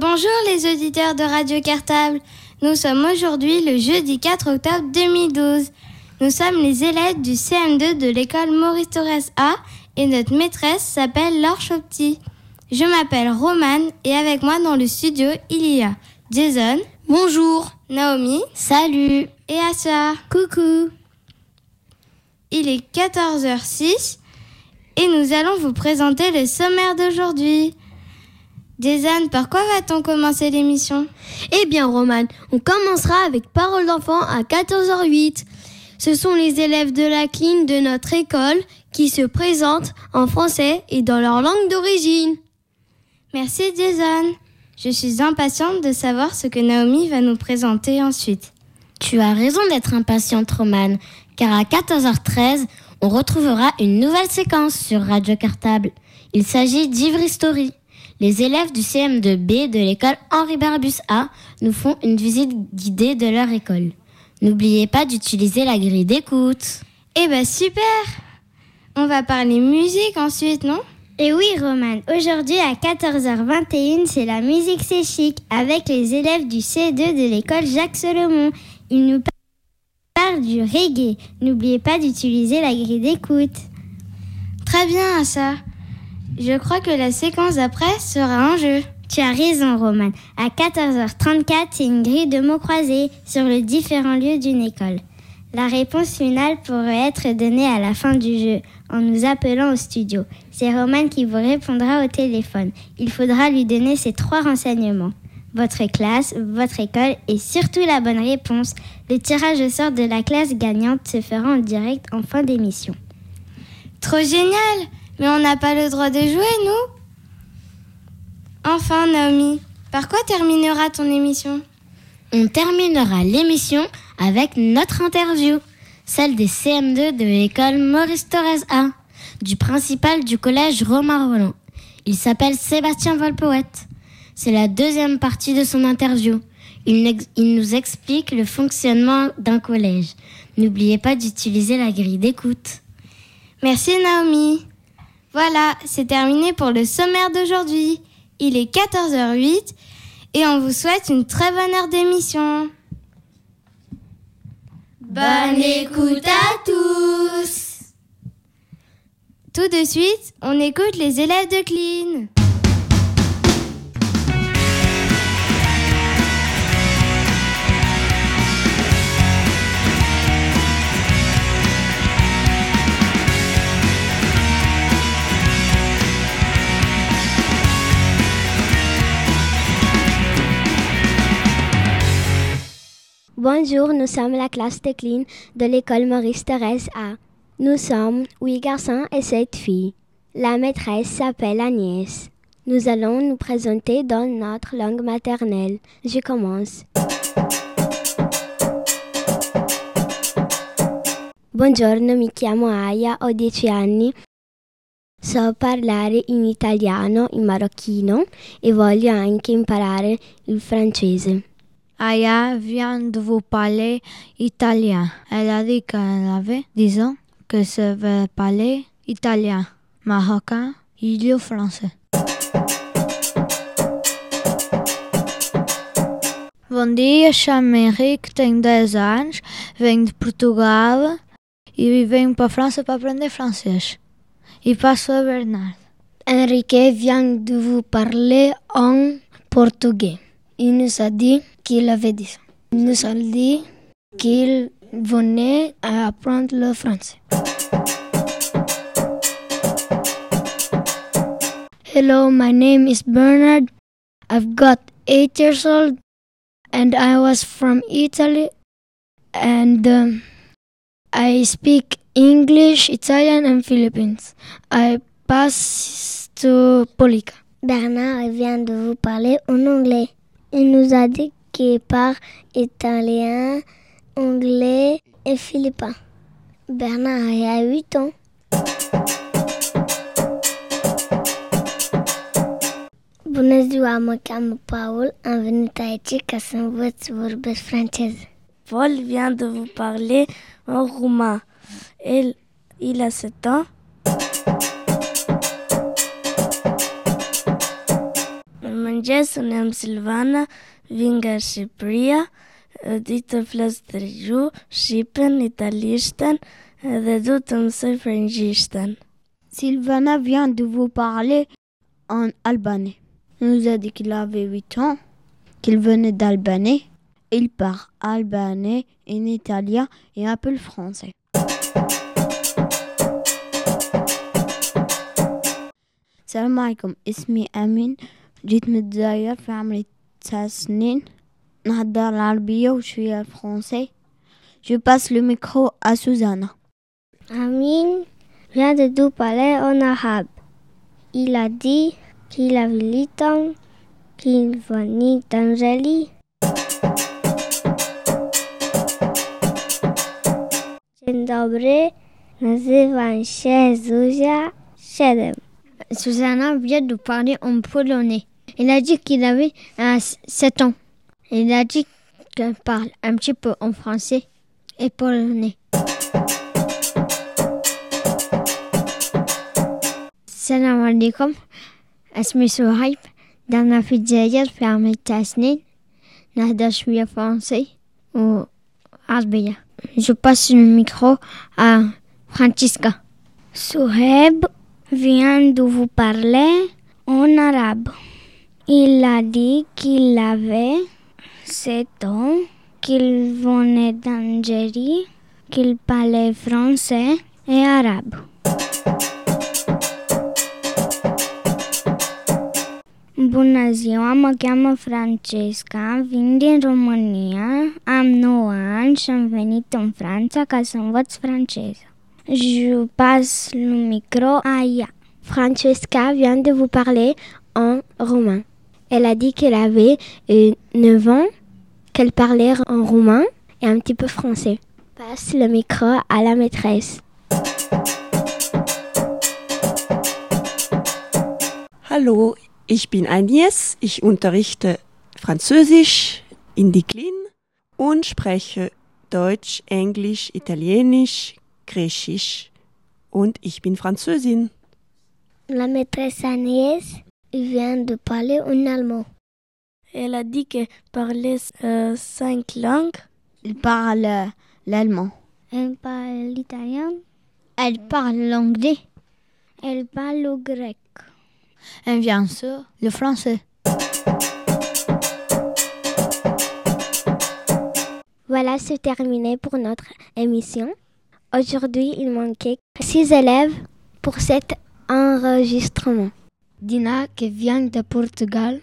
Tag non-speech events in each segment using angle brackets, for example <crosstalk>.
Rebonjour les auditeurs de Radio Cartable. Nous sommes aujourd'hui le jeudi 4 octobre 2012. Nous sommes les élèves du CM2 de l'école Maurice Torres A et notre maîtresse s'appelle Laure Chopti. Je m'appelle Romane et avec moi dans le studio il y a Jason. Bonjour. Naomi. Salut. Et Assa. Coucou. Il est 14h06 et nous allons vous présenter le sommaire d'aujourd'hui. Jason, par quoi va-t-on commencer l'émission? Eh bien, Roman, on commencera avec Parole d'enfant à 14h08. Ce sont les élèves de la cline de notre école qui se présentent en français et dans leur langue d'origine. Merci, Jason. Je suis impatiente de savoir ce que Naomi va nous présenter ensuite. Tu as raison d'être impatiente, Roman, car à 14h13, on retrouvera une nouvelle séquence sur Radio Cartable. Il s'agit d'Ivry Story. Les élèves du CM2B de l'école Henri Barbus A nous font une visite guidée de leur école. N'oubliez pas d'utiliser la grille d'écoute. Eh ben super On va parler musique ensuite, non? Et oui, Roman, aujourd'hui à 14h21, c'est la musique c'est chic avec les élèves du C2 de l'école Jacques Solomon. Ils nous parlent du reggae. N'oubliez pas d'utiliser la grille d'écoute. Très bien, ça. Je crois que la séquence d'après sera un jeu. Tu as raison, Roman. À 14h34, c'est une grille de mots croisés sur les différents lieux d'une école. La réponse finale pourrait être donnée à la fin du jeu en nous appelant au studio. C'est Roman qui vous répondra au téléphone. Il faudra lui donner ces trois renseignements. Votre classe, votre école et surtout la bonne réponse. Le tirage au sort de la classe gagnante se fera en direct en fin d'émission. Trop génial Mais on n'a pas le droit de jouer, nous Enfin, Naomi, par quoi terminera ton émission? On terminera l'émission avec notre interview, celle des CM2 de l'école Maurice Torres A, du principal du collège Romain Roland. Il s'appelle Sébastien Volpoët. C'est la deuxième partie de son interview. Il, il nous explique le fonctionnement d'un collège. N'oubliez pas d'utiliser la grille d'écoute. Merci Naomi. Voilà, c'est terminé pour le sommaire d'aujourd'hui. Il est 14h08 et on vous souhaite une très bonne heure d'émission. Bonne écoute à tous Tout de suite, on écoute les élèves de Clean. Bonjour, nous sommes la classe de clean de l'école Maurice Thérèse A. Nous sommes huit garçons et sept filles. La maîtresse s'appelle Agnès. Nous allons nous présenter dans notre langue maternelle. Je commence. Buongiorno, mi chiamo Aya, ho 10 anni. So parlare in italiano, in marocchino e voglio anche imparare il francese. Aya vient de vous parler italien. Elle a dit qu'elle avait 10 ans, que se veut parler italien, marocain e le français. Bom dia, chamo-me Henrique, tenho 10 anos, venho de Portugal e venho para a França para aprender francês. E passo a Bernard. Enrique vient de vous parler en portugais. Il nous a dit qu'il avait 10 ans. Il nous a dit qu'il venait à apprendre le français. Hello, my name is Bernard. I've got 8 years old and I was from Italy and um, I speak English, Italian and Philippines. I passed Cosmopolica. Bernard vient de vous parler en anglais. Il nous a dit qu'il parle italien, anglais et philippin. Bernard a 8 ans. Bună ziua, mă cheamă Paul. Am venit aici ca. Paul vient de vous parler en roumain. Il, il a 7 ans. sunem Silvana, vinga și Priya, eh, ditë flas të rëgju, shqipen, italishten eh, dhe du të. Silvana vient de vous parler en albanais. Nous a dit qu'il avait 8 ans, qu'il venait d'Albanais. Il parle albanais, en italien et un peu le français. Salam alaikum, ismi Amin. جيت متزاير في عمري تسع سنين نهدر العربية وشوية الفرنسي Je passe le micro à Susanna. Amin vient de nous parler en arabe. Il a dit qu'il avait 8 ans, qu'il venait d'Angélie. Dzień dobry, nazywam się Zuzia 7. Susanna vient de parler en polonais. Il a dit qu'il avait 7 ans. Il a dit qu'elle parle un petit peu en français et polonais. السلام عليكم اسمي سهيب دعنا في الجزائر في عام تسع سنين نهدر شوية فرنسي وعربية Je passe le micro à Francisca. Souheb vient de vous parler en arabe. Il a dit qu'il avait 7 ans, qu'il venait d'Algérie, qu'il parlait français et arabe. Bună ziua, mă cheamă Francesca, vin din România, am 9 ani și am venit în Franța ca să învăț franceză. Je passe le micro à ea. Francesca vient de vous parler en roumain. Elle a dit qu'elle avait euh, 9 ans, qu'elle parlait en roumain et un petit peu français. Passe le micro à la maîtresse. Hallo, ich bin Agnes. Ich unterrichte Französisch in Diklin und spreche Deutsch, Englisch, Italienisch, Griechisch und ich bin Französin. La maîtresse Agnès vient de parler en allemand. Elle a dit qu'elle parlait euh, cinq langues. Il parle euh, l'allemand. Elle parle l'italien, Elle parle l'anglais. elle parle le grec. Et bien sûr, le français. Voilà, c'est terminé pour notre émission. Aujourd'hui, il manquait six élèves pour cet enregistrement. Dina qui vient de Portugal.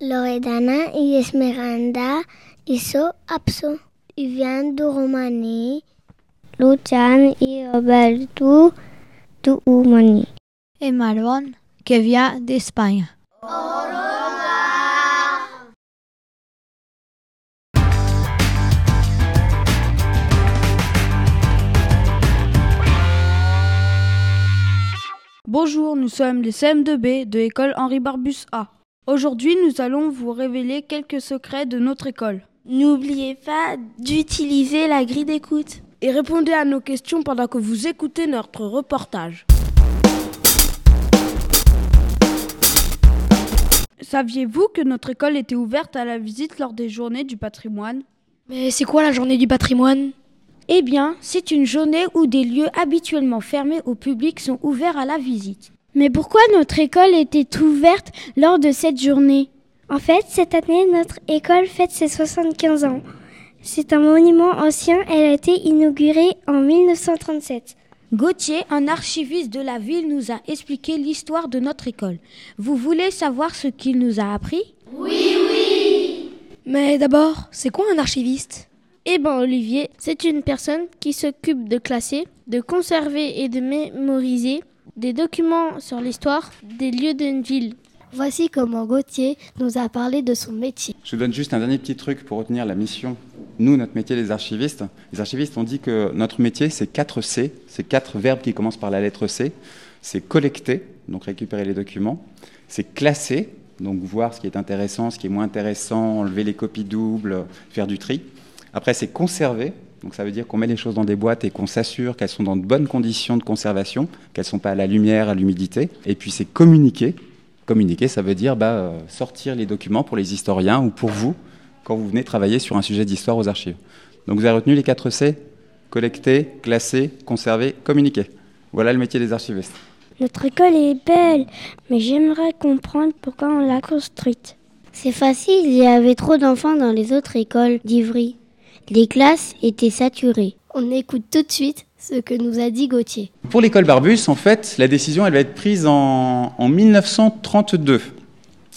Loredana y Esmeralda hizo Apso. Y vient de Roumanie. Lucian et Roberto de Roumanie. Et Marwan qui vient d'Espagne. Bonjour, nous sommes les CM2B de l'école Henri Barbus A. Aujourd'hui, nous allons vous révéler quelques secrets de notre école. N'oubliez pas d'utiliser la grille d'écoute. Et répondez à nos questions pendant que vous écoutez notre reportage. Saviez-vous que notre école était ouverte à la visite lors des journées du patrimoine? Mais c'est quoi la journée du patrimoine? Eh bien, c'est une journée où des lieux habituellement fermés au public sont ouverts à la visite. Mais pourquoi notre école était ouverte lors de cette journée? En fait, cette année, notre école fête ses 75 ans. C'est un monument ancien, elle a été inaugurée en 1937. Gauthier, un archiviste de la ville, nous a expliqué l'histoire de notre école. Vous voulez savoir ce qu'il nous a appris? Mais d'abord, c'est quoi un archiviste? Eh ben Olivier, c'est une personne qui s'occupe de classer, de conserver et de mémoriser des documents sur l'histoire des lieux d'une ville. Voici comment Gauthier nous a parlé de son métier. Je vous donne juste un dernier petit truc pour retenir la mission. Nous, notre métier des archivistes, les archivistes ont dit que notre métier, c'est 4 C, c'est quatre verbes qui commencent par la lettre C. C'est collecter, donc récupérer les documents. C'est classer, donc voir ce qui est intéressant, ce qui est moins intéressant, enlever les copies doubles, faire du tri. Après, c'est conserver, donc ça veut dire qu'on met les choses dans des boîtes et qu'on s'assure qu'elles sont dans de bonnes conditions de conservation, qu'elles ne sont pas à la lumière, à l'humidité. Et puis c'est communiquer, Communiquer, ça veut dire bah, euh, sortir les documents pour les historiens ou pour vous quand vous venez travailler sur un sujet d'histoire aux archives. Donc vous avez retenu les 4 C collecter, classer, conserver, communiquer. Voilà le métier des archivistes. Notre école est belle, mais j'aimerais comprendre pourquoi on l'a construite. C'est facile, il y avait trop d'enfants dans les autres écoles d'Ivry. Les classes étaient saturées. On écoute tout de suite ce que nous a dit Gauthier. Pour l'école Barbus, en fait, la décision elle va être prise en, 1932.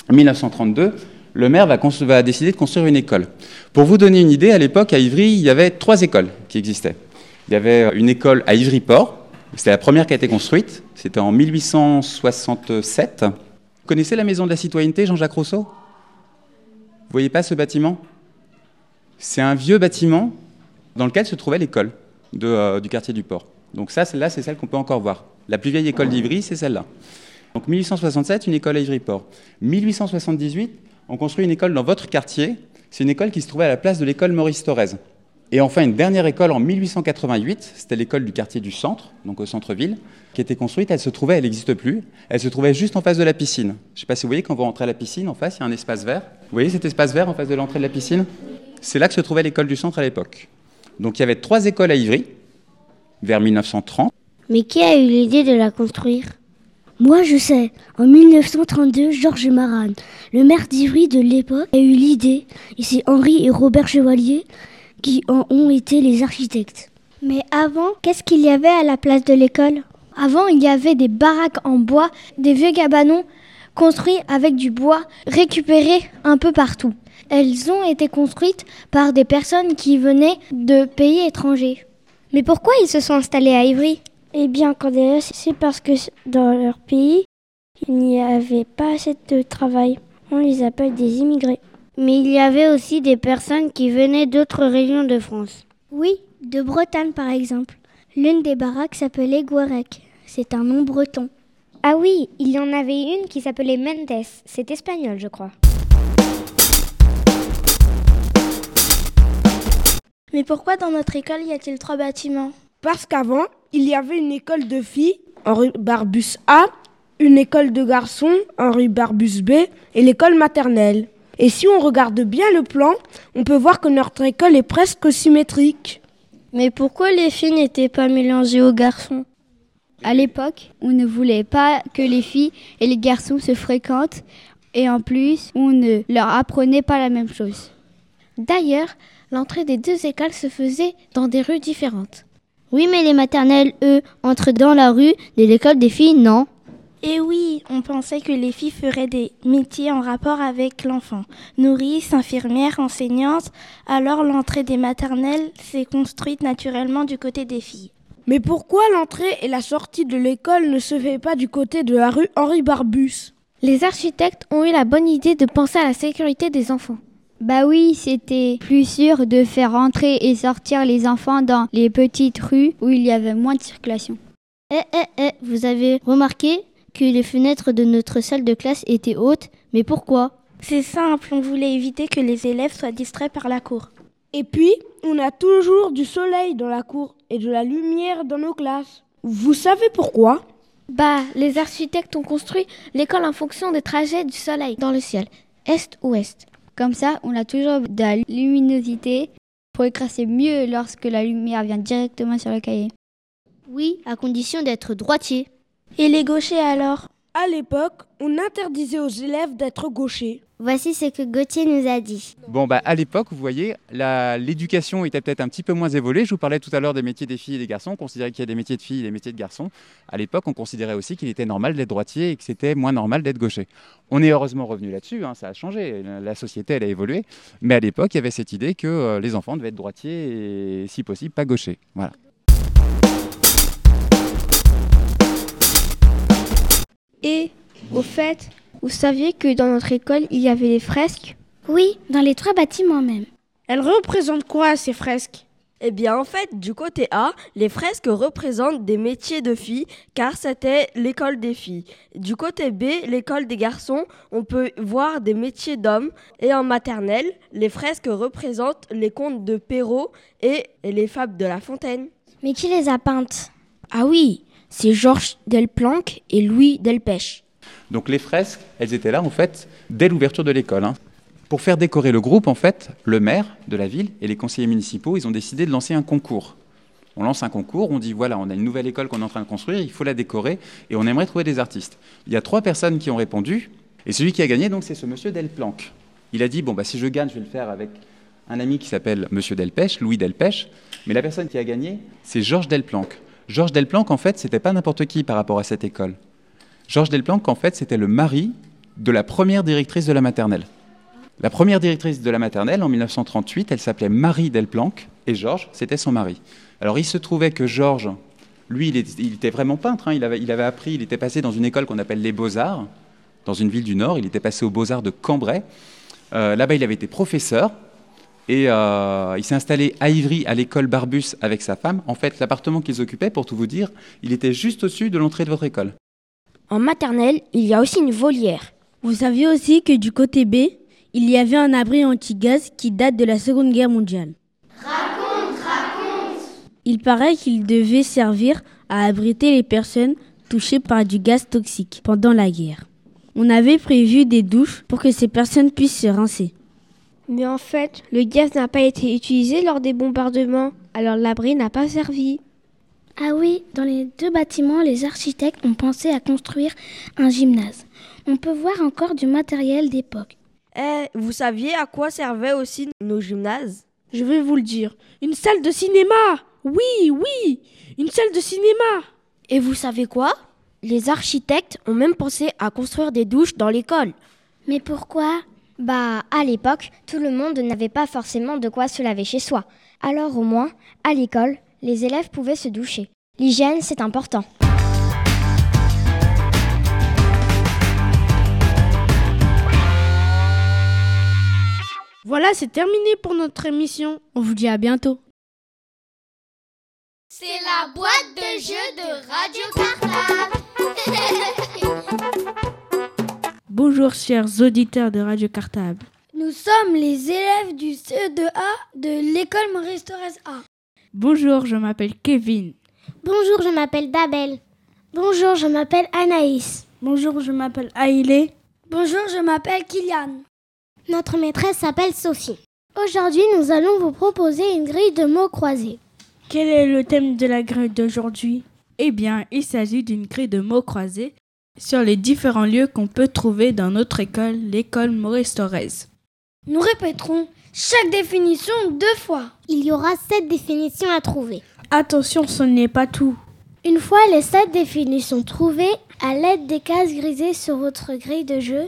En 1932, le maire va, va, décider de construire une école. Pour vous donner une idée, à l'époque, à Ivry, il y avait trois écoles qui existaient. Il y avait une école à Ivry-Port, c'était la première qui a été construite, c'était en 1867. Vous connaissez la maison de la citoyenneté, Jean-Jacques Rousseau? Vous voyez pas ce bâtiment? C'est un vieux bâtiment dans lequel se trouvait l'école. Euh, du quartier du port. Donc ça, celle-là, c'est celle qu'on peut encore voir. La plus vieille école d'Ivry, c'est celle-là. Donc 1867, une école à Ivry-Port. 1878, on construit une école dans votre quartier. C'est une école qui se trouvait à la place de l'école Maurice Thorez. Et enfin, une dernière école en 1888, c'était l'école du quartier du centre, donc au centre-ville, qui était construite. Elle se trouvait, elle n'existe plus, elle se trouvait juste en face de la piscine. Je ne sais pas si vous voyez, quand vous rentrez à la piscine, en face, il y a un espace vert. Vous voyez cet espace vert en face de l'entrée de la piscine? C'est là que se trouvait l'école du centre à l'époque. Donc il y avait trois écoles à Ivry, vers 1930. Mais qui a eu l'idée de la construire? Moi je sais, en 1932, Georges Maran, le maire d'Ivry de l'époque, a eu l'idée, et c'est Henri et Robert Chevalier qui en ont été les architectes. Mais avant, qu'est-ce qu'il y avait à la place de l'école? Avant, il y avait des baraques en bois, des vieux cabanons construits avec du bois récupéré un peu partout. Elles ont été construites par des personnes qui venaient de pays étrangers. Mais pourquoi ils se sont installés à Ivry? Eh bien, Cordélia, c'est parce que dans leur pays, il n'y avait pas assez de travail. On les appelle des immigrés. Mais il y avait aussi des personnes qui venaient d'autres régions de France. Oui, de Bretagne par exemple. L'une des baraques s'appelait Guarec. C'est un nom breton. Ah oui, il y en avait une qui s'appelait Mendes. C'est espagnol, je crois. Mais pourquoi dans notre école y a-t-il trois bâtiments? Parce qu'avant, il y avait une école de filles, Henri Barbus A, une école de garçons, Henri Barbus B, et l'école maternelle. Et si on regarde bien le plan, on peut voir que notre école est presque symétrique. Mais pourquoi les filles n'étaient pas mélangées aux garçons? À l'époque, on ne voulait pas que les filles et les garçons se fréquentent et en plus, on ne leur apprenait pas la même chose. D'ailleurs, l'entrée des deux écoles se faisait dans des rues différentes. Oui, mais les maternelles, eux, entrent dans la rue de l'école des filles, non? Eh oui, on pensait que les filles feraient des métiers en rapport avec l'enfant. Nourrice, infirmière, enseignante. Alors l'entrée des maternelles s'est construite naturellement du côté des filles. Mais pourquoi l'entrée et la sortie de l'école ne se fait pas du côté de la rue Henri Barbus? Les architectes ont eu la bonne idée de penser à la sécurité des enfants. Bah oui, c'était plus sûr de faire entrer et sortir les enfants dans les petites rues où il y avait moins de circulation. Eh eh eh, vous avez remarqué que les fenêtres de notre salle de classe étaient hautes, mais pourquoi? C'est simple, on voulait éviter que les élèves soient distraits par la cour. Et puis, on a toujours du soleil dans la cour et de la lumière dans nos classes. Vous savez pourquoi? Bah, les architectes ont construit l'école en fonction des trajets du soleil dans le ciel, est-ouest. Comme ça, on a toujours de la luminosité pour écraser mieux lorsque la lumière vient directement sur le cahier. Oui, à condition d'être droitier. Et les gauchers alors? À l'époque, on interdisait aux élèves d'être gauchers. Voici ce que Gauthier nous a dit. Bon, bah, à l'époque, vous voyez, l'éducation était peut-être un petit peu moins évoluée. Je vous parlais tout à l'heure des métiers des filles et des garçons. On considérait qu'il y a des métiers de filles et des métiers de garçons. À l'époque, on considérait aussi qu'il était normal d'être droitier et que c'était moins normal d'être gaucher. On est heureusement revenu là-dessus, hein, ça a changé. La société, elle a évolué. Mais à l'époque, il y avait cette idée que euh, les enfants devaient être droitiers et, si possible, pas gauchers. Voilà. Et, au fait, vous saviez que dans notre école, il y avait des fresques? Oui, dans les trois bâtiments même. Elles représentent quoi ces fresques? Eh bien, en fait, du côté A, les fresques représentent des métiers de filles, car c'était l'école des filles. Du côté B, l'école des garçons, on peut voir des métiers d'hommes. Et en maternelle, les fresques représentent les contes de Perrault et les fables de La Fontaine. Mais qui les a peintes? Ah oui, c'est Georges Delplanque et Louis Delpech. Donc les fresques, elles étaient là en fait dès l'ouverture de l'école. Hein. Pour faire décorer le groupe, en fait, le maire de la ville et les conseillers municipaux, ils ont décidé de lancer un concours. On lance un concours, on dit voilà, on a une nouvelle école qu'on est en train de construire, il faut la décorer et on aimerait trouver des artistes. Il y a trois personnes qui ont répondu et celui qui a gagné, donc, c'est ce monsieur Delplanque. Il a dit bon bah si je gagne, je vais le faire avec un ami qui s'appelle Monsieur Delpech, Louis Delpech, mais la personne qui a gagné, c'est Georges Delplanque. Georges Delplanque, en fait, c'était pas n'importe qui par rapport à cette école. Georges Delplanque, en fait, c'était le mari de la première directrice de la maternelle. La première directrice de la maternelle, en 1938, elle s'appelait Marie Delplanque, et Georges, c'était son mari. Alors il se trouvait que Georges, lui, il était, vraiment peintre, hein. il, avait, appris, il était passé dans une école qu'on appelle les Beaux-Arts, dans une ville du Nord, il était passé aux Beaux-Arts de Cambrai. Euh, là-bas, il avait été professeur, et euh, il s'est installé à Ivry, à l'école Barbus, avec sa femme. En fait, l'appartement qu'ils occupaient, pour tout vous dire, il était juste au-dessus de l'entrée de votre école. En maternelle, il y a aussi une volière. Vous saviez aussi que du côté B, il y avait un abri anti-gaz qui date de la Seconde Guerre mondiale. Raconte, raconte Il paraît qu'il devait servir à abriter les personnes touchées par du gaz toxique pendant la guerre. On avait prévu des douches pour que ces personnes puissent se rincer. Mais en fait, le gaz n'a pas été utilisé lors des bombardements, alors l'abri n'a pas servi. Ah oui, dans les deux bâtiments, les architectes ont pensé à construire un gymnase. On peut voir encore du matériel d'époque. Eh, vous saviez à quoi servaient aussi nos gymnases? Je vais vous le dire. Une salle de cinéma Oui, oui Une salle de cinéma Et vous savez quoi? Les architectes ont même pensé à construire des douches dans l'école. Mais pourquoi? Bah, à l'époque, tout le monde n'avait pas forcément de quoi se laver chez soi. Alors au moins, à l'école, les élèves pouvaient se doucher. L'hygiène, c'est important. Voilà, c'est terminé pour notre émission. On vous dit à bientôt. C'est la boîte de jeux de Radio Cartable. <laughs> Bonjour chers auditeurs de Radio Cartable. Nous sommes les élèves du CE2A de l'école Maurice Torres A. Bonjour, je m'appelle Kevin. Bonjour, je m'appelle Dabel. Bonjour, je m'appelle Anaïs. Bonjour, je m'appelle Aïlé. Bonjour, je m'appelle Kylian. Notre maîtresse s'appelle Sophie. Aujourd'hui, nous allons vous proposer une grille de mots croisés. Quel est le thème de la grille d'aujourd'hui? Eh bien, il s'agit d'une grille de mots croisés sur les différents lieux qu'on peut trouver dans notre école, l'école Maurice Torres. Nous répéterons chaque définition deux fois. Il y aura sept définitions à trouver. Attention, ce n'est pas tout. Une fois les sept définitions trouvées, à l'aide des cases grisées sur votre grille de jeu,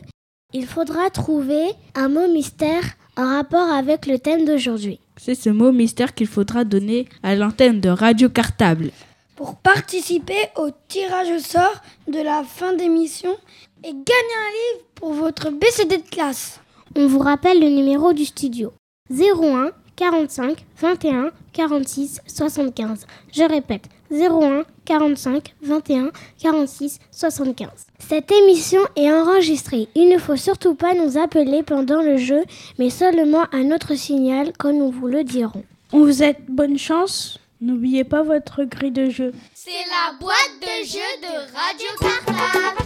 il faudra trouver un mot mystère en rapport avec le thème d'aujourd'hui. C'est ce mot mystère qu'il faudra donner à l'antenne de Radio Cartable. Pour participer au tirage au sort de la fin d'émission et gagner un livre pour votre BCD de classe. On vous rappelle le numéro du studio 01 45 21 46 75. Je répète 01 45 21 46 75. Cette émission est enregistrée. Il ne faut surtout pas nous appeler pendant le jeu, mais seulement à notre signal quand nous vous le dirons. On vous souhaite bonne chance. N'oubliez pas votre grille de jeu. C'est la boîte de jeu de Radio Cartable.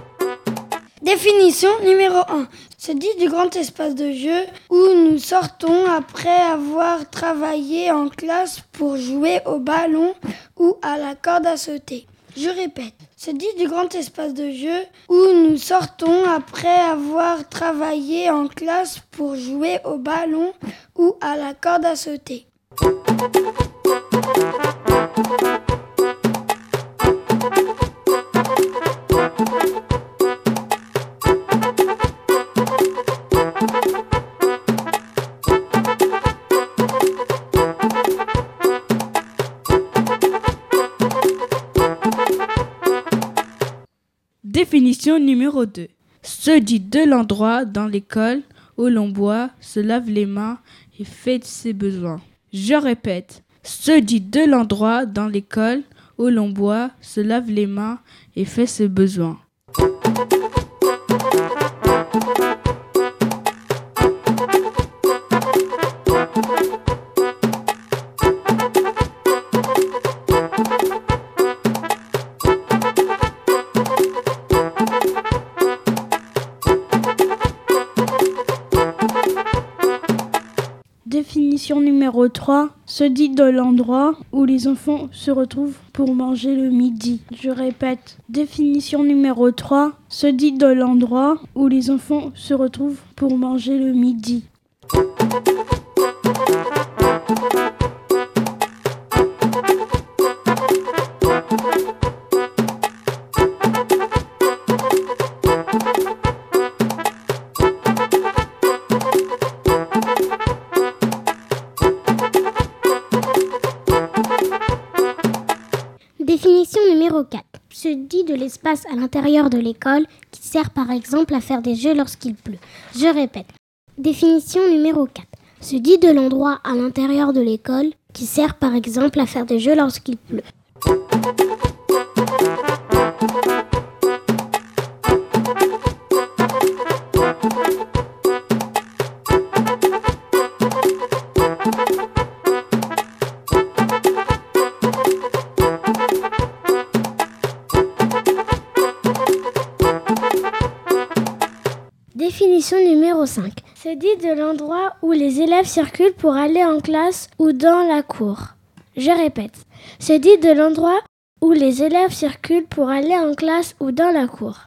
<laughs> Définition numéro 1. Se dit du grand espace de jeu où nous sortons après avoir travaillé en classe pour jouer au ballon ou à la corde à sauter. Je répète, se dit du grand espace de jeu où nous sortons après avoir travaillé en classe pour jouer au ballon ou à la corde à sauter. Numéro 2. Se dit de l'endroit dans l'école où l'on boit, se lave les mains et fait ses besoins. Je répète. Se dit de l'endroit dans l'école où l'on boit, se lave les mains et fait ses besoins. Définition numéro 3. Se dit de l'endroit où les enfants se retrouvent pour manger le midi. Je répète. Définition numéro 3. Se dit de l'endroit où les enfants se retrouvent pour manger le midi. À l'intérieur de l'école qui sert par exemple à faire des jeux lorsqu'il pleut. Je répète. Définition numéro 4. Se dit de l'endroit à l'intérieur de l'école qui sert par exemple à faire des jeux lorsqu'il pleut. Numéro 5. Se dit de l'endroit où les élèves circulent pour aller en classe ou dans la cour. Je répète. Se dit de l'endroit où les élèves circulent pour aller en classe ou dans la cour.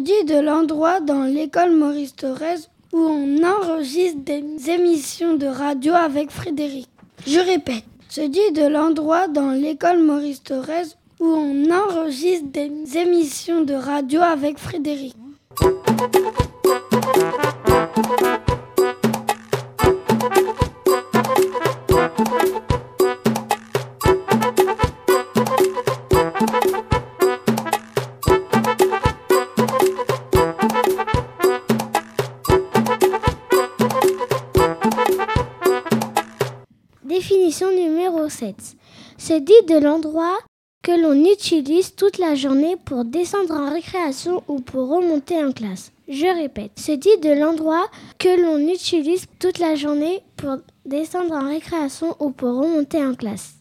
Dit de l'endroit dans l'école Maurice Thorez où on enregistre des émissions de radio avec Frédéric. Je répète. Se dit de l'endroit dans l'école Maurice Thorez où on enregistre des émissions de radio avec Frédéric. 7. Se dit de l'endroit que l'on utilise toute la journée pour descendre en récréation ou pour remonter en classe. Je répète. Se dit de l'endroit que l'on utilise toute la journée pour descendre en récréation ou pour remonter en classe.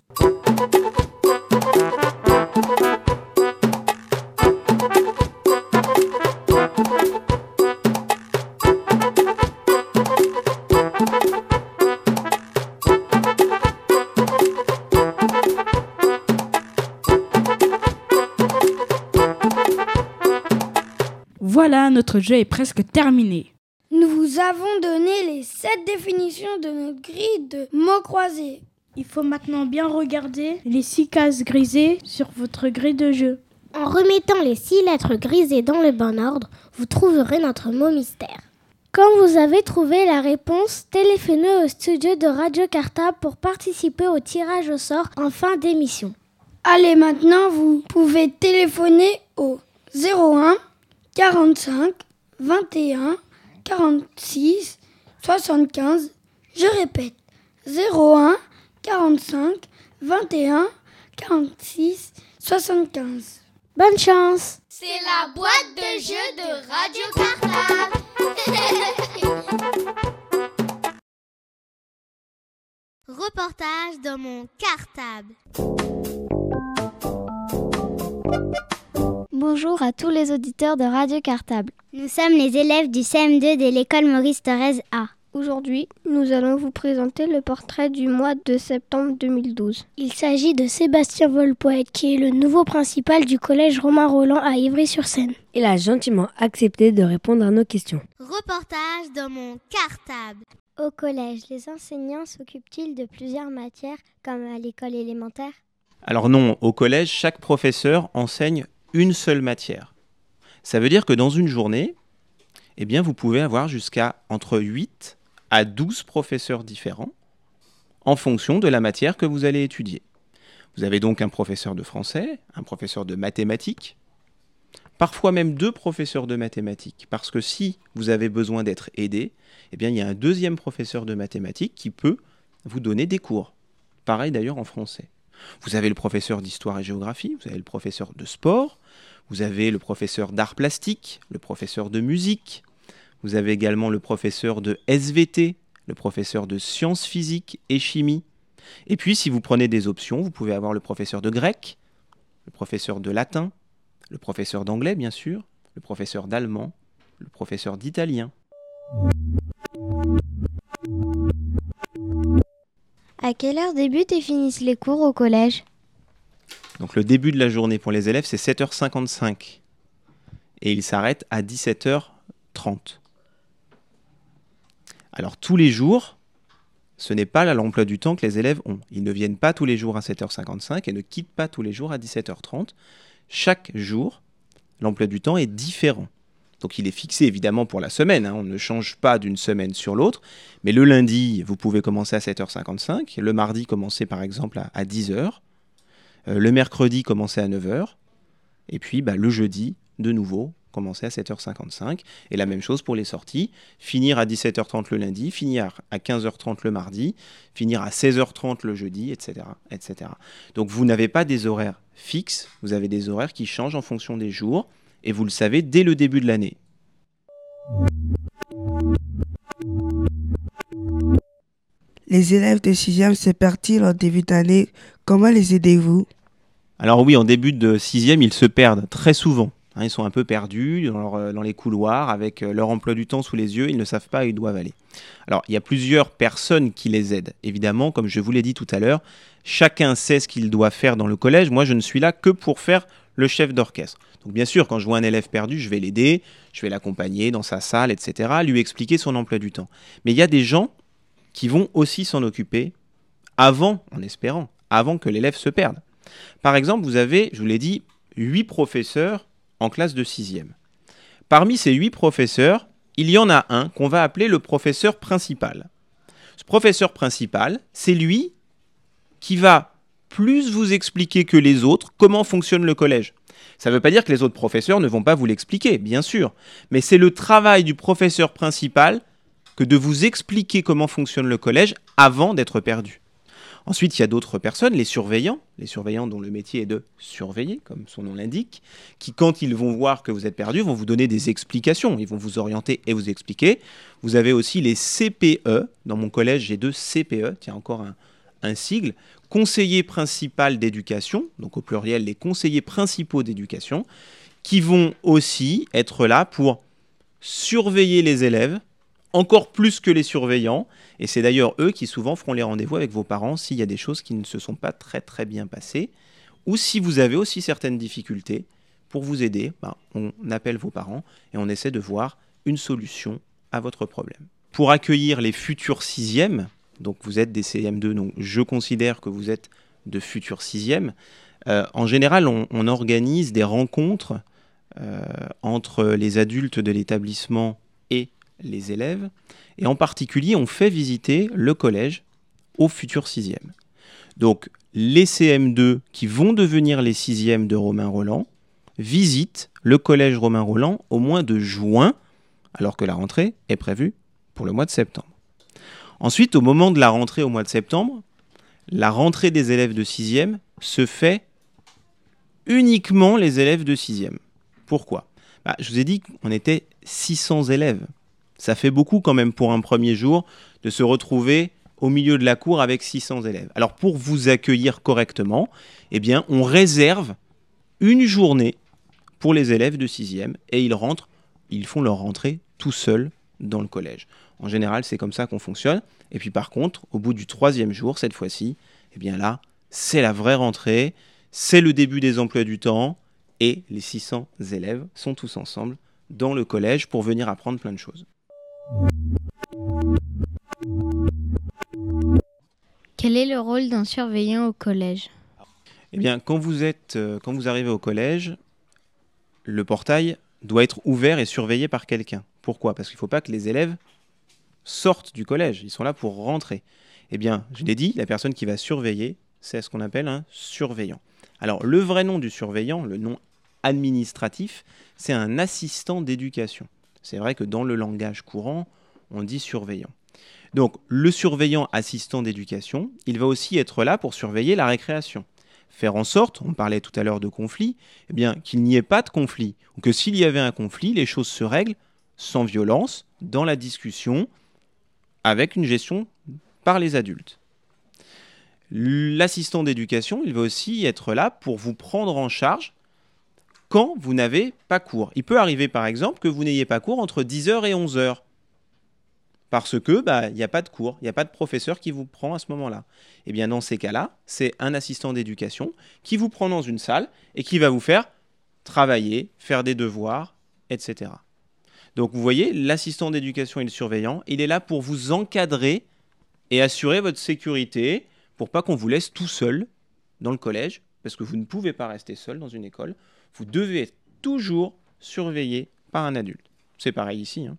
Voilà, notre jeu est presque terminé. Nous vous avons donné les 7 définitions de notre grille de mots croisés. Il faut maintenant bien regarder les six cases grisées sur votre grille de jeu. En remettant les six lettres grisées dans le bon ordre, vous trouverez notre mot mystère. Quand vous avez trouvé la réponse, téléphonez au studio de Radio Cartable pour participer au tirage au sort en fin d'émission. Allez, maintenant, vous pouvez téléphoner au 01 45 21 46 75. Je répète, 01 45 21 46 75. Bonne chance C'est la boîte de jeu de Radio Cartable. <laughs> Reportage dans mon cartable. Bonjour à tous les auditeurs de Radio Cartable. Nous sommes les élèves du CM2 de l'école Maurice Thorez A. Aujourd'hui, nous allons vous présenter le portrait du mois de septembre 2012. Il s'agit de Sébastien Volpoète, qui est le nouveau principal du collège Romain Roland à Ivry-sur-Seine. Il a gentiment accepté de répondre à nos questions. Reportage dans mon cartable. Au collège, les enseignants s'occupent-ils de plusieurs matières comme à l'école élémentaire? Alors non, au collège, chaque professeur enseigne une seule matière. Ça veut dire que dans une journée, eh bien, vous pouvez avoir jusqu'à entre 8 à 12 professeurs différents en fonction de la matière que vous allez étudier. Vous avez donc un professeur de français, un professeur de mathématiques, parfois même deux professeurs de mathématiques, parce que si vous avez besoin d'être aidé, eh bien, il y a un deuxième professeur de mathématiques qui peut vous donner des cours. Pareil d'ailleurs en français. Vous avez le professeur d'histoire et géographie, vous avez le professeur de sport, vous avez le professeur d'art plastique, le professeur de musique, vous avez également le professeur de SVT, le professeur de sciences physiques et chimie. Et puis, si vous prenez des options, vous pouvez avoir le professeur de grec, le professeur de latin, le professeur d'anglais, bien sûr, le professeur d'allemand, le professeur d'italien. À quelle heure débutent et finissent les cours au collège? Donc le début de la journée pour les élèves, c'est 7h55. Et il s'arrête à 17h30. Alors tous les jours, ce n'est pas l'emploi du temps que les élèves ont. Ils ne viennent pas tous les jours à 7h55 et ne quittent pas tous les jours à 17h30. Chaque jour, l'emploi du temps est différent. Donc il est fixé évidemment pour la semaine, hein. on ne change pas d'une semaine sur l'autre, mais le lundi, vous pouvez commencer à 7h55, le mardi, commencer par exemple à, 10h, euh, le mercredi, commencer à 9h, et puis bah, le jeudi, de nouveau, commencer à 7h55, et la même chose pour les sorties, finir à 17h30 le lundi, finir à 15h30 le mardi, finir à 16h30 le jeudi, etc. etc. Donc vous n'avez pas des horaires fixes, vous avez des horaires qui changent en fonction des jours, et vous le savez dès le début de l'année. Les élèves de 6e se perdent en début d'année? Comment les aidez-vous? Alors oui, en début de 6e, ils se perdent très souvent. Hein, ils sont un peu perdus euh, dans, les couloirs avec euh, leur emploi du temps sous les yeux, ils ne savent pas où ils doivent aller. Alors il y a plusieurs personnes qui les aident. Évidemment, comme je vous l'ai dit tout à l'heure, chacun sait ce qu'il doit faire dans le collège. Moi, je ne suis là que pour faire le chef d'orchestre. Donc bien sûr, quand je vois un élève perdu, je vais l'aider, je vais l'accompagner dans sa salle, etc., lui expliquer son emploi du temps. Mais il y a des gens qui vont aussi s'en occuper avant, en espérant, avant que l'élève se perde. Par exemple, vous avez, je vous l'ai dit, huit professeurs en classe de sixième. Parmi ces huit professeurs, il y en a un qu'on va appeler le professeur principal. Ce professeur principal, c'est lui qui va plus vous expliquer que les autres comment fonctionne le collège. Ça ne veut pas dire que les autres professeurs ne vont pas vous l'expliquer, bien sûr, mais c'est le travail du professeur principal que de vous expliquer comment fonctionne le collège avant d'être perdu. Ensuite, il y a d'autres personnes, les surveillants, les surveillants dont le métier est de surveiller, comme son nom l'indique, qui, quand ils vont voir que vous êtes perdu, vont vous donner des explications. Ils vont vous orienter et vous expliquer. Vous avez aussi les CPE. Dans mon collège, j'ai deux CPE. Tiens, encore un, sigle, conseiller principal d'éducation, donc au pluriel les conseillers principaux d'éducation, qui vont aussi être là pour surveiller les élèves, encore plus que les surveillants, et c'est d'ailleurs eux qui souvent feront les rendez-vous avec vos parents s'il y a des choses qui ne se sont pas très très bien passées, ou si vous avez aussi certaines difficultés, pour vous aider, ben, on appelle vos parents et on essaie de voir une solution à votre problème. Pour accueillir les futurs sixièmes, donc vous êtes des CM2, donc je considère que vous êtes de futurs sixièmes. Euh, en général, on, organise des rencontres euh, entre les adultes de l'établissement les élèves, et en particulier, on fait visiter le collège aux futurs sixièmes. Donc, les CM2 qui vont devenir les sixièmes de Romain Roland visitent le collège Romain Roland au mois de juin, alors que la rentrée est prévue pour le mois de septembre. Ensuite, au moment de la rentrée au mois de septembre, la rentrée des élèves de 6e se fait uniquement les élèves de 6e. Pourquoi? Bah, Je vous ai dit qu'on était 600 élèves. Ça fait beaucoup quand même pour un premier jour de se retrouver au milieu de la cour avec 600 élèves. Alors pour vous accueillir correctement, eh bien, on réserve une journée pour les élèves de 6e et ils rentrent, ils font leur rentrée tout seuls dans le collège. En général, c'est comme ça qu'on fonctionne. Et puis par contre, au bout du troisième jour, cette fois-ci, eh bien là, c'est la vraie rentrée, c'est le début des emplois du temps, et les 600 élèves sont tous ensemble dans le collège pour venir apprendre plein de choses. Quel est le rôle d'un surveillant au collège Eh bien, quand vous, êtes, euh, quand vous arrivez au collège, le portail doit être ouvert et surveillé par quelqu'un. Pourquoi? Parce qu'il ne faut pas que les élèves sortent du collège. Ils sont là pour rentrer. Eh bien, je l'ai dit, la personne qui va surveiller, c'est ce qu'on appelle un surveillant. Alors, le vrai nom du surveillant, le nom administratif, c'est un assistant d'éducation. C'est vrai que dans le langage courant, on dit surveillant. Donc, le surveillant assistant d'éducation, il va aussi être là pour surveiller la récréation. Faire en sorte, on parlait tout à l'heure de conflit, eh bien qu'il n'y ait pas de conflit, ou que s'il y avait un conflit, les choses se règlent sans violence, dans la discussion, avec une gestion par les adultes. L'assistant d'éducation, il va aussi être là pour vous prendre en charge quand vous n'avez pas cours. Il peut arriver par exemple que vous n'ayez pas cours entre 10h et 11h. Parce que bah, il n'y a pas de cours, il n'y a pas de professeur qui vous prend à ce moment-là. Eh bien dans ces cas-là, c'est un assistant d'éducation qui vous prend dans une salle et qui va vous faire travailler, faire des devoirs, etc. Donc vous voyez, l'assistant d'éducation et le surveillant, il est là pour vous encadrer et assurer votre sécurité pour pas qu'on vous laisse tout seul dans le collège, parce que vous ne pouvez pas rester seul dans une école. Vous devez être toujours surveillé par un adulte. C'est pareil ici. Hein.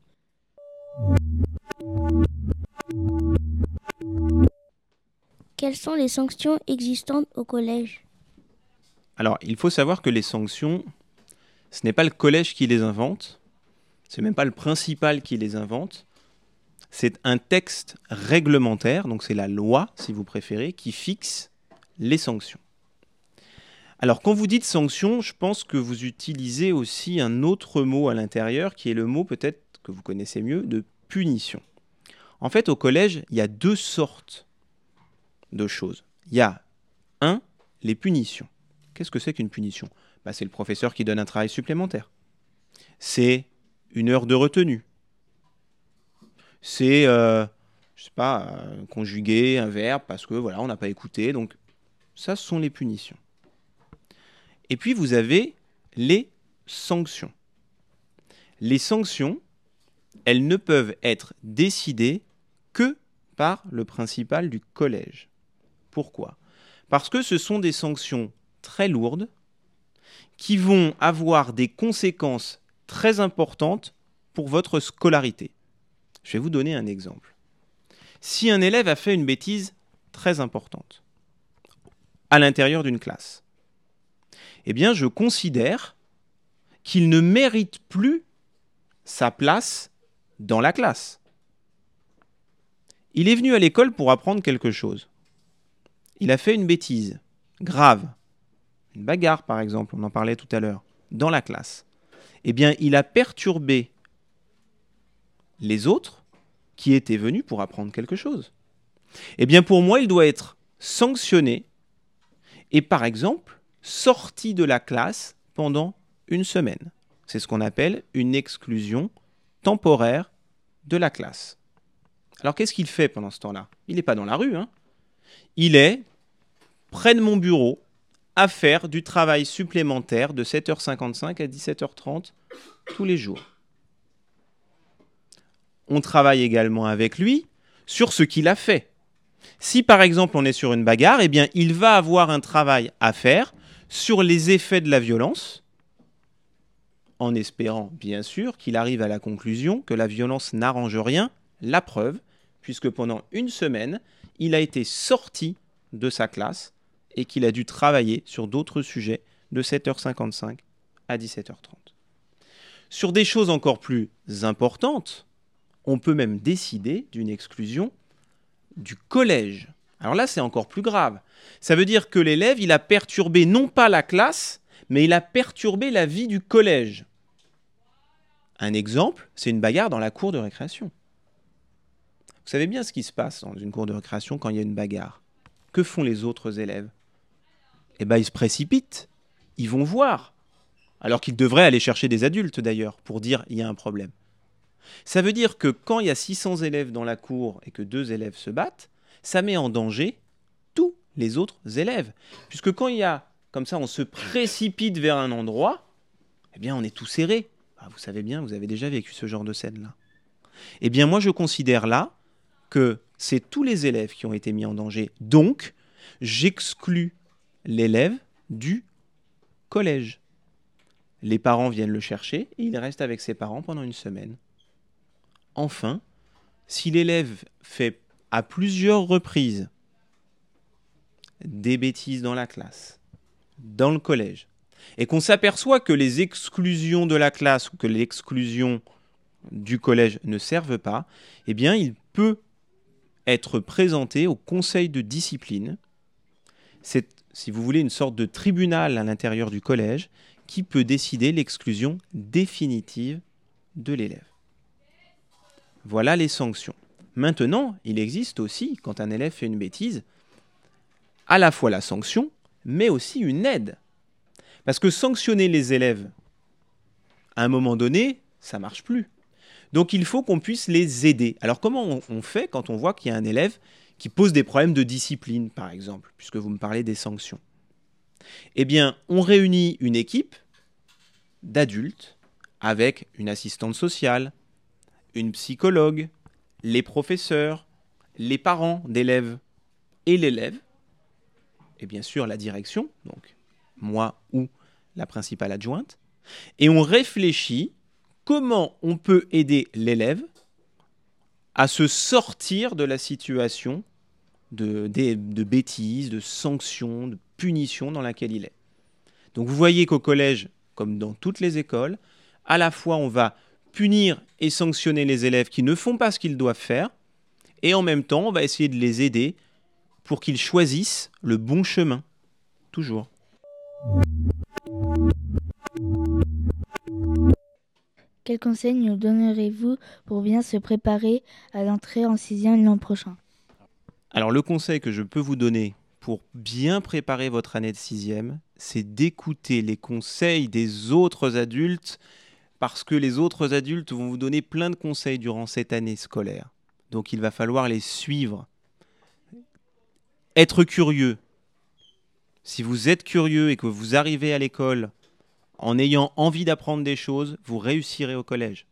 Quelles sont les sanctions existantes au collège? Alors, il faut savoir que les sanctions, ce n'est pas le collège qui les invente, c'est même pas le principal qui les invente, c'est un texte réglementaire, donc c'est la loi, si vous préférez, qui fixe les sanctions. Alors, quand vous dites sanctions, je pense que vous utilisez aussi un autre mot à l'intérieur, qui est le mot peut-être que vous connaissez mieux, de punition. En fait, au collège, il y a deux sortes de choses. Il y a, un, les punitions. Qu'est-ce que c'est qu'une punition? Bah, C'est le professeur qui donne un travail supplémentaire. C'est une heure de retenue. C'est, euh, je sais pas, euh, conjuguer un verbe parce que voilà, on n'a pas écouté. Donc, ça, sont les punitions. Et puis, vous avez les sanctions. Les sanctions, elles ne peuvent être décidées que par le principal du collège. Pourquoi? Parce que ce sont des sanctions très lourdes qui vont avoir des conséquences très importantes pour votre scolarité. Je vais vous donner un exemple. Si un élève a fait une bêtise très importante à l'intérieur d'une classe, eh bien je considère qu'il ne mérite plus sa place dans la classe. Il est venu à l'école pour apprendre quelque chose. Il a fait une bêtise grave, une bagarre par exemple, on en parlait tout à l'heure, dans la classe. Eh bien, il a perturbé les autres qui étaient venus pour apprendre quelque chose. Eh bien, pour moi, il doit être sanctionné et par exemple sorti de la classe pendant une semaine. C'est ce qu'on appelle une exclusion temporaire de la classe. Alors qu'est-ce qu'il fait pendant ce temps-là? Il n'est pas dans la rue. Hein il est près de mon bureau à faire du travail supplémentaire de 7h55 à 17h30 tous les jours. On travaille également avec lui sur ce qu'il a fait. Si par exemple on est sur une bagarre, eh bien il va avoir un travail à faire sur les effets de la violence, en espérant bien sûr qu'il arrive à la conclusion que la violence n'arrange rien, la preuve, puisque pendant une semaine, il a été sorti de sa classe et qu'il a dû travailler sur d'autres sujets de 7h55 à 17h30. Sur des choses encore plus importantes, on peut même décider d'une exclusion du collège. Alors là, c'est encore plus grave. Ça veut dire que l'élève, il a perturbé non pas la classe, mais il a perturbé la vie du collège. Un exemple, c'est une bagarre dans la cour de récréation. Vous savez bien ce qui se passe dans une cour de récréation quand il y a une bagarre. Que font les autres élèves? Eh bien, ils se précipitent. Ils vont voir. Alors qu'ils devraient aller chercher des adultes d'ailleurs pour dire il y a un problème. Ça veut dire que quand il y a 600 élèves dans la cour et que deux élèves se battent, ça met en danger les autres élèves. Puisque quand il y a, comme ça, on se précipite vers un endroit, eh bien on est tout serré. Ah, vous savez bien, vous avez déjà vécu ce genre de scène-là. Eh bien moi je considère là que c'est tous les élèves qui ont été mis en danger. Donc, j'exclus l'élève du collège. Les parents viennent le chercher et il reste avec ses parents pendant une semaine. Enfin, si l'élève fait à plusieurs reprises des bêtises dans la classe, dans le collège, et qu'on s'aperçoit que les exclusions de la classe ou que l'exclusion du collège ne servent pas, eh bien, il peut être présenté au conseil de discipline. C'est, si vous voulez, une sorte de tribunal à l'intérieur du collège qui peut décider l'exclusion définitive de l'élève. Voilà les sanctions. Maintenant, il existe aussi, quand un élève fait une bêtise, à la fois la sanction, mais aussi une aide. Parce que sanctionner les élèves, à un moment donné, ça marche plus. Donc il faut qu'on puisse les aider. Alors comment on, fait quand on voit qu'il y a un élève qui pose des problèmes de discipline, par exemple, puisque vous me parlez des sanctions? Eh bien, on réunit une équipe d'adultes avec une assistante sociale, une psychologue, les professeurs, les parents d'élèves et l'élève, et bien sûr la direction, donc moi ou la principale adjointe, et on réfléchit comment on peut aider l'élève à se sortir de la situation de, bêtises, de sanctions, de punitions dans laquelle il est. Donc vous voyez qu'au collège, comme dans toutes les écoles, à la fois on va punir et sanctionner les élèves qui ne font pas ce qu'ils doivent faire, et en même temps, on va essayer de les aider pour qu'ils choisissent le bon chemin. Toujours. Quel conseil nous donnerez-vous pour bien se préparer à l'entrée en sixième l'an prochain? Alors le conseil que je peux vous donner pour bien préparer votre année de sixième, c'est d'écouter les conseils des autres adultes parce que les autres adultes vont vous donner plein de conseils durant cette année scolaire. Donc il va falloir les suivre. Être curieux. Si vous êtes curieux et que vous arrivez à l'école en ayant envie d'apprendre des choses, vous réussirez au collège.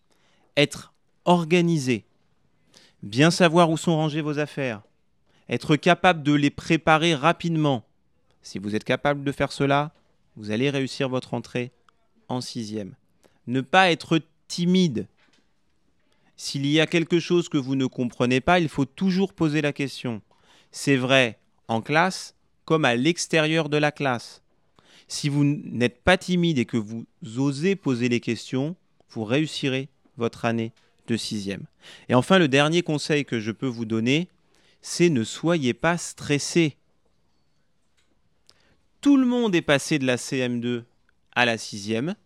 Être organisé. Bien savoir où sont rangées vos affaires. Être capable de les préparer rapidement. Si vous êtes capable de faire cela, vous allez réussir votre entrée en sixième ne pas être timide. S'il y a quelque chose que vous ne comprenez pas, il faut toujours poser la question. C'est vrai en classe comme à l'extérieur de la classe. Si vous n'êtes pas timide et que vous osez poser les questions, vous réussirez votre année de sixième. Et enfin, le dernier conseil que je peux vous donner, c'est ne soyez pas stressé. Tout le monde est passé de la CM2 à la sixième.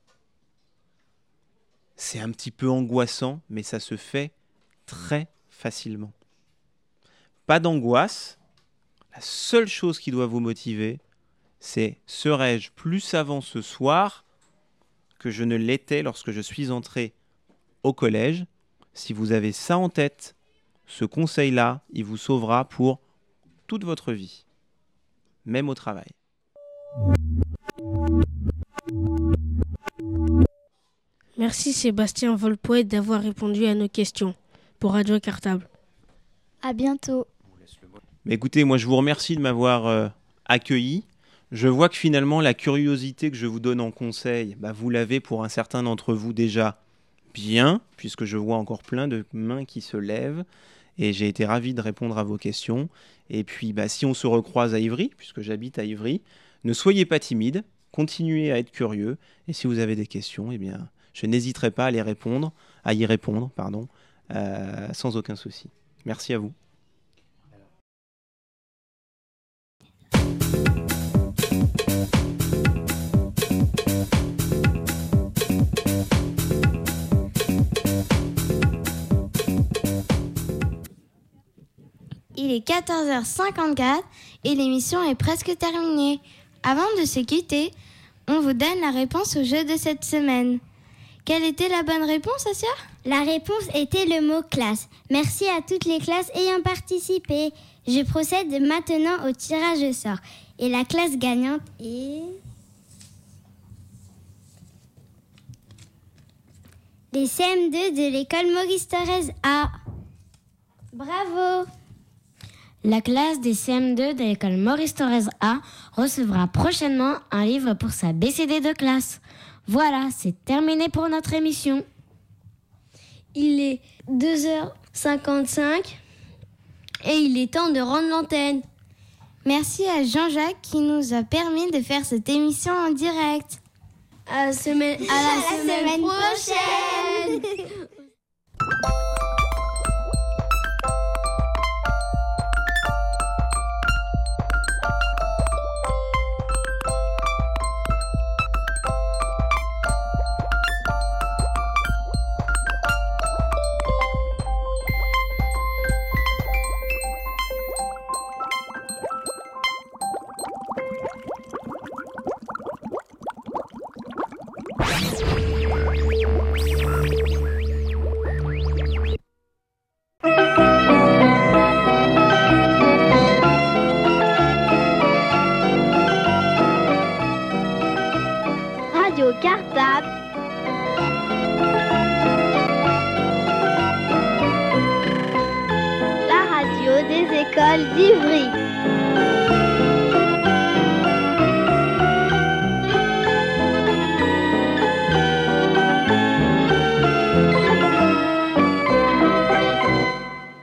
C'est un petit peu angoissant, mais ça se fait très facilement. Pas d'angoisse. La seule chose qui doit vous motiver, c'est serais-je plus savant ce soir que je ne l'étais lorsque je suis entré au collège? Si vous avez ça en tête, ce conseil-là, il vous sauvera pour toute votre vie, même au travail. Merci Sébastien Volpoet d'avoir répondu à nos questions pour Radio Cartable. À bientôt. Écoutez, moi je vous remercie de m'avoir euh, accueilli. Je vois que finalement la curiosité que je vous donne en conseil, bah, vous l'avez pour un certain d'entre vous déjà bien, puisque je vois encore plein de mains qui se lèvent. Et j'ai été ravi de répondre à vos questions. Et puis, bah, si on se recroise à Ivry, puisque j'habite à Ivry, ne soyez pas timide, continuez à être curieux. Et si vous avez des questions, eh bien, je n'hésiterai pas à les répondre, à y répondre, pardon, euh, sans aucun souci. Merci à vous. Il est 14h54 et l'émission est presque terminée. Avant de se quitter, on vous donne la réponse au jeu de cette semaine. Quelle était la bonne réponse, Asia? La réponse était le mot classe. Merci à toutes les classes ayant participé. Je procède maintenant au tirage au sort. Et la classe gagnante est... Les CM2 de l'école Maurice Thorez A. Bravo La classe des CM2 de l'école Maurice Thorez A recevra prochainement un livre pour sa BCD de classe. Voilà, c'est terminé pour notre émission. Il est 2h55 et il est temps de rendre l'antenne. Merci à Jean-Jacques qui nous a permis de faire cette émission en direct. À, la semaine, à la, semaine, prochaine. <laughs>